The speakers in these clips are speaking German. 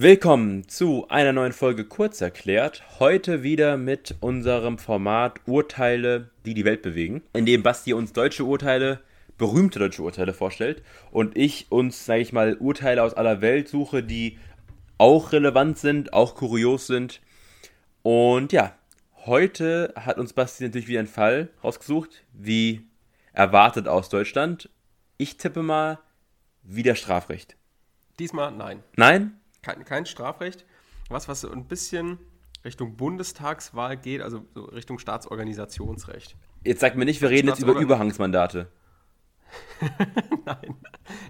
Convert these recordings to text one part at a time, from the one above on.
Willkommen zu einer neuen Folge Kurzerklärt. Heute wieder mit unserem Format Urteile, die die Welt bewegen, in dem Basti uns deutsche Urteile, berühmte deutsche Urteile vorstellt und ich uns, sage ich mal, Urteile aus aller Welt suche, die auch relevant sind, auch kurios sind. Und ja, heute hat uns Basti natürlich wieder einen Fall rausgesucht, wie erwartet aus Deutschland. Ich tippe mal wieder Strafrecht. Diesmal nein. Nein? Kein, kein Strafrecht. Was, was so ein bisschen Richtung Bundestagswahl geht, also so Richtung Staatsorganisationsrecht. Jetzt sagt mir nicht, wir reden jetzt über Überhangsmandate. Nein,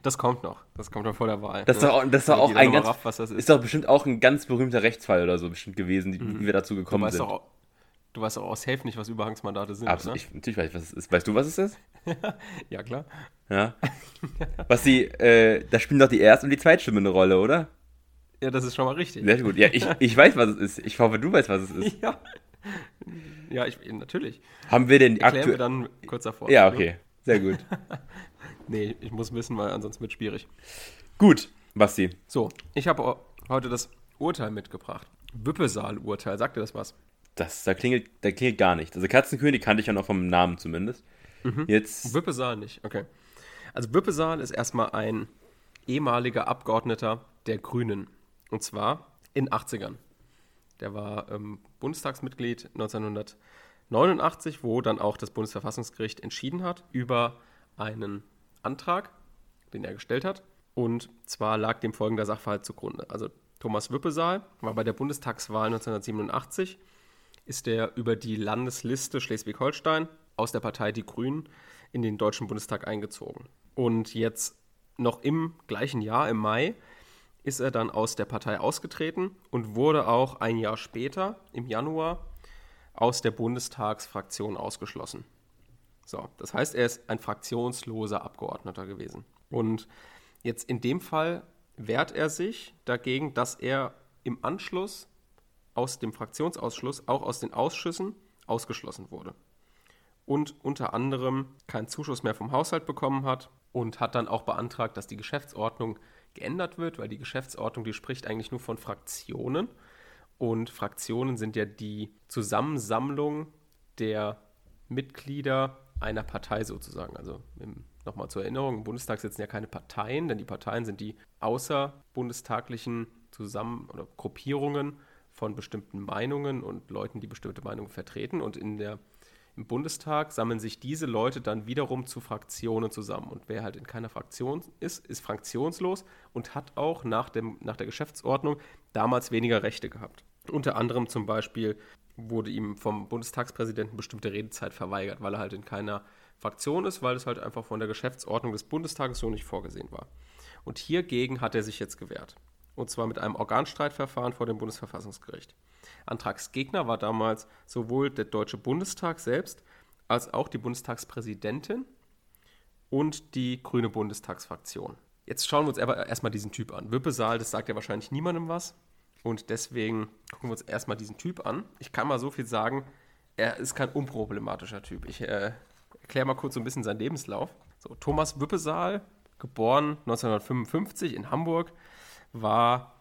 das kommt noch. Das kommt noch vor der Wahl. Das ist doch, das ist auch ein ganz, raff, ist. ist. doch bestimmt auch ein ganz berühmter Rechtsfall oder so bestimmt gewesen, die, mhm. wie wir dazu gekommen du sind. Doch, du weißt doch aus Safe nicht, was Überhangsmandate sind, Absolut, ich, natürlich weiß ich, was es ist. Weißt du, was es ist? ja, klar. Ja. was die, äh, da spielen doch die Erst- und die Zweitstimme eine Rolle, oder? Ja, das ist schon mal richtig. Sehr gut. Ja, ich, ich weiß, was es ist. Ich hoffe, du weißt, was es ist. Ja, ja ich, natürlich. Haben wir denn aktuell... wir dann kurz davor. Ja, okay. Sehr gut. nee, ich muss wissen, weil ansonsten wird es schwierig. Gut, Basti. So, ich habe heute das Urteil mitgebracht. Wüppesaal-Urteil. Sagt dir das was? Das, da klingelt, da klingelt gar nicht. Also Katzenkönig kannte ich ja noch vom Namen zumindest. Mhm. Jetzt... Wüppesaal nicht, okay. Also Wüppesaal ist erstmal ein ehemaliger Abgeordneter der Grünen und zwar in 80ern. Der war ähm, Bundestagsmitglied 1989, wo dann auch das Bundesverfassungsgericht entschieden hat über einen Antrag, den er gestellt hat. Und zwar lag dem folgender Sachverhalt zugrunde. Also Thomas Wüppesaal war bei der Bundestagswahl 1987, ist er über die Landesliste Schleswig-Holstein aus der Partei Die Grünen in den Deutschen Bundestag eingezogen. Und jetzt noch im gleichen Jahr, im Mai, ist er dann aus der Partei ausgetreten und wurde auch ein Jahr später, im Januar, aus der Bundestagsfraktion ausgeschlossen. So, das heißt, er ist ein fraktionsloser Abgeordneter gewesen. Und jetzt in dem Fall wehrt er sich dagegen, dass er im Anschluss aus dem Fraktionsausschluss auch aus den Ausschüssen ausgeschlossen wurde. Und unter anderem keinen Zuschuss mehr vom Haushalt bekommen hat und hat dann auch beantragt, dass die Geschäftsordnung geändert wird, weil die Geschäftsordnung, die spricht eigentlich nur von Fraktionen. Und Fraktionen sind ja die Zusammensammlung der Mitglieder einer Partei sozusagen. Also nochmal zur Erinnerung, im Bundestag sitzen ja keine Parteien, denn die Parteien sind die außerbundestaglichen Zusammen- oder Gruppierungen von bestimmten Meinungen und Leuten, die bestimmte Meinungen vertreten. Und in der im Bundestag sammeln sich diese Leute dann wiederum zu Fraktionen zusammen. Und wer halt in keiner Fraktion ist, ist fraktionslos und hat auch nach, dem, nach der Geschäftsordnung damals weniger Rechte gehabt. Unter anderem zum Beispiel wurde ihm vom Bundestagspräsidenten bestimmte Redezeit verweigert, weil er halt in keiner Fraktion ist, weil es halt einfach von der Geschäftsordnung des Bundestages so nicht vorgesehen war. Und hiergegen hat er sich jetzt gewehrt. Und zwar mit einem Organstreitverfahren vor dem Bundesverfassungsgericht. Antragsgegner war damals sowohl der Deutsche Bundestag selbst als auch die Bundestagspräsidentin und die Grüne Bundestagsfraktion. Jetzt schauen wir uns aber erstmal diesen Typ an. Wippesaal, das sagt ja wahrscheinlich niemandem was. Und deswegen gucken wir uns erstmal diesen Typ an. Ich kann mal so viel sagen, er ist kein unproblematischer Typ. Ich äh, erkläre mal kurz so ein bisschen seinen Lebenslauf. So, Thomas Wippesaal, geboren 1955 in Hamburg, war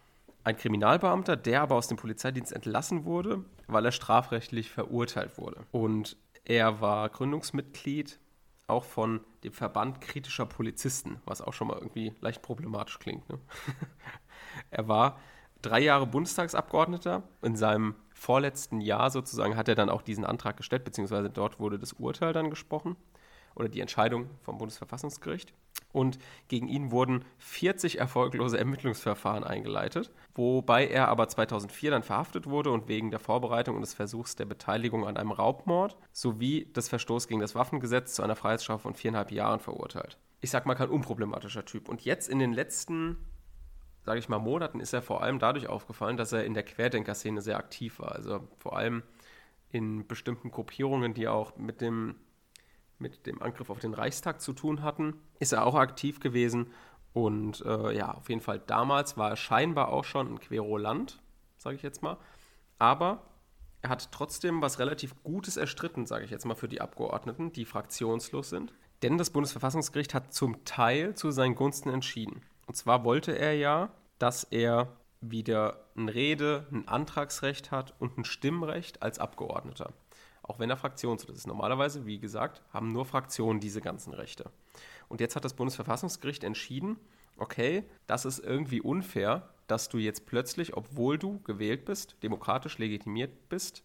ein Kriminalbeamter, der aber aus dem Polizeidienst entlassen wurde, weil er strafrechtlich verurteilt wurde. Und er war Gründungsmitglied auch von dem Verband kritischer Polizisten, was auch schon mal irgendwie leicht problematisch klingt. Ne? er war drei Jahre Bundestagsabgeordneter. In seinem vorletzten Jahr sozusagen hat er dann auch diesen Antrag gestellt, beziehungsweise dort wurde das Urteil dann gesprochen oder die Entscheidung vom Bundesverfassungsgericht und gegen ihn wurden 40 erfolglose Ermittlungsverfahren eingeleitet, wobei er aber 2004 dann verhaftet wurde und wegen der Vorbereitung und des Versuchs der Beteiligung an einem Raubmord sowie des Verstoßes gegen das Waffengesetz zu einer Freiheitsstrafe von viereinhalb Jahren verurteilt. Ich sag mal, kein unproblematischer Typ. Und jetzt in den letzten, sage ich mal, Monaten ist er vor allem dadurch aufgefallen, dass er in der Querdenker-Szene sehr aktiv war. Also vor allem in bestimmten Gruppierungen, die auch mit dem mit dem Angriff auf den Reichstag zu tun hatten, ist er auch aktiv gewesen. Und äh, ja, auf jeden Fall damals war er scheinbar auch schon ein Querulant, sage ich jetzt mal. Aber er hat trotzdem was relativ Gutes erstritten, sage ich jetzt mal, für die Abgeordneten, die fraktionslos sind. Denn das Bundesverfassungsgericht hat zum Teil zu seinen Gunsten entschieden. Und zwar wollte er ja, dass er wieder ein Rede-, ein Antragsrecht hat und ein Stimmrecht als Abgeordneter. Auch wenn er fraktionslos ist. Normalerweise, wie gesagt, haben nur Fraktionen diese ganzen Rechte. Und jetzt hat das Bundesverfassungsgericht entschieden, okay, das ist irgendwie unfair, dass du jetzt plötzlich, obwohl du gewählt bist, demokratisch legitimiert bist,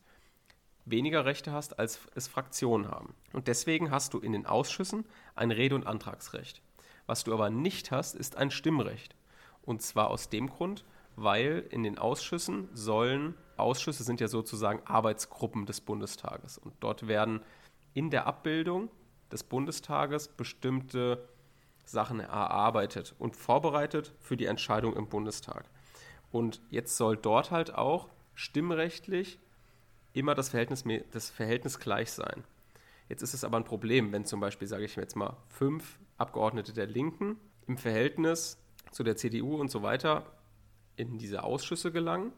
weniger Rechte hast, als es Fraktionen haben. Und deswegen hast du in den Ausschüssen ein Rede- und Antragsrecht. Was du aber nicht hast, ist ein Stimmrecht. Und zwar aus dem Grund, weil in den Ausschüssen sollen, Ausschüsse sind ja sozusagen Arbeitsgruppen des Bundestages. Und dort werden in der Abbildung des Bundestages bestimmte Sachen erarbeitet und vorbereitet für die Entscheidung im Bundestag. Und jetzt soll dort halt auch stimmrechtlich immer das Verhältnis, das Verhältnis gleich sein. Jetzt ist es aber ein Problem, wenn zum Beispiel, sage ich jetzt mal, fünf Abgeordnete der Linken im Verhältnis zu der CDU und so weiter in diese Ausschüsse gelangen,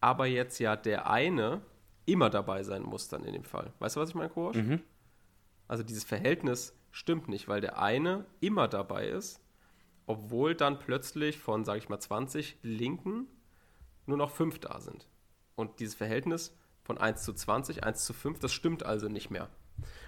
aber jetzt ja der eine immer dabei sein muss dann in dem Fall. Weißt du, was ich meine, Kurs? Mhm. Also dieses Verhältnis stimmt nicht, weil der eine immer dabei ist, obwohl dann plötzlich von, sage ich mal, 20 Linken nur noch fünf da sind. Und dieses Verhältnis von 1 zu 20, 1 zu 5, das stimmt also nicht mehr.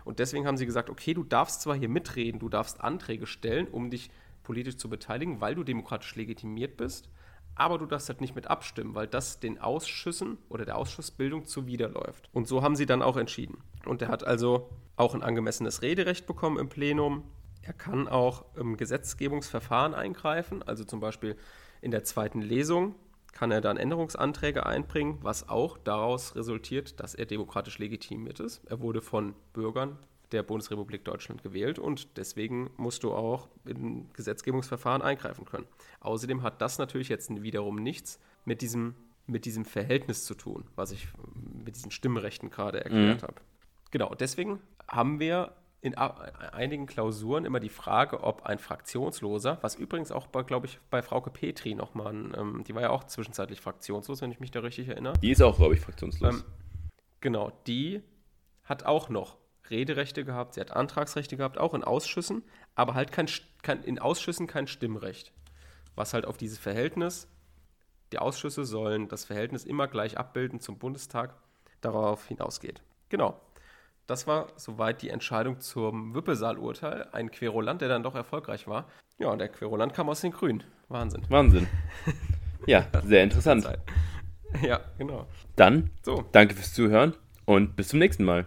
Und deswegen haben sie gesagt, okay, du darfst zwar hier mitreden, du darfst Anträge stellen, um dich politisch zu beteiligen, weil du demokratisch legitimiert bist, aber du darfst halt nicht mit abstimmen, weil das den Ausschüssen oder der Ausschussbildung zuwiderläuft. Und so haben sie dann auch entschieden. Und er hat also auch ein angemessenes Rederecht bekommen im Plenum. Er kann auch im Gesetzgebungsverfahren eingreifen, also zum Beispiel in der zweiten Lesung kann er dann Änderungsanträge einbringen, was auch daraus resultiert, dass er demokratisch legitimiert ist. Er wurde von Bürgern der Bundesrepublik Deutschland gewählt und deswegen musst du auch in Gesetzgebungsverfahren eingreifen können. Außerdem hat das natürlich jetzt wiederum nichts mit diesem, mit diesem Verhältnis zu tun, was ich mit diesen Stimmrechten gerade erklärt mhm. habe. Genau, deswegen haben wir in einigen Klausuren immer die Frage, ob ein Fraktionsloser, was übrigens auch, glaube ich, bei Frauke Petri nochmal, ähm, die war ja auch zwischenzeitlich fraktionslos, wenn ich mich da richtig erinnere. Die ist auch, glaube ich, fraktionslos. Ähm, genau, die hat auch noch Rederechte gehabt, sie hat Antragsrechte gehabt, auch in Ausschüssen, aber halt kein, kein, in Ausschüssen kein Stimmrecht. Was halt auf dieses Verhältnis, die Ausschüsse sollen das Verhältnis immer gleich abbilden zum Bundestag, darauf hinausgeht. Genau. Das war soweit die Entscheidung zum Wüppesaal-Urteil. Ein Querulant, der dann doch erfolgreich war. Ja, und der Querulant kam aus den Grünen. Wahnsinn. Wahnsinn. Ja, sehr interessant. Ja, genau. Dann, so. danke fürs Zuhören und bis zum nächsten Mal.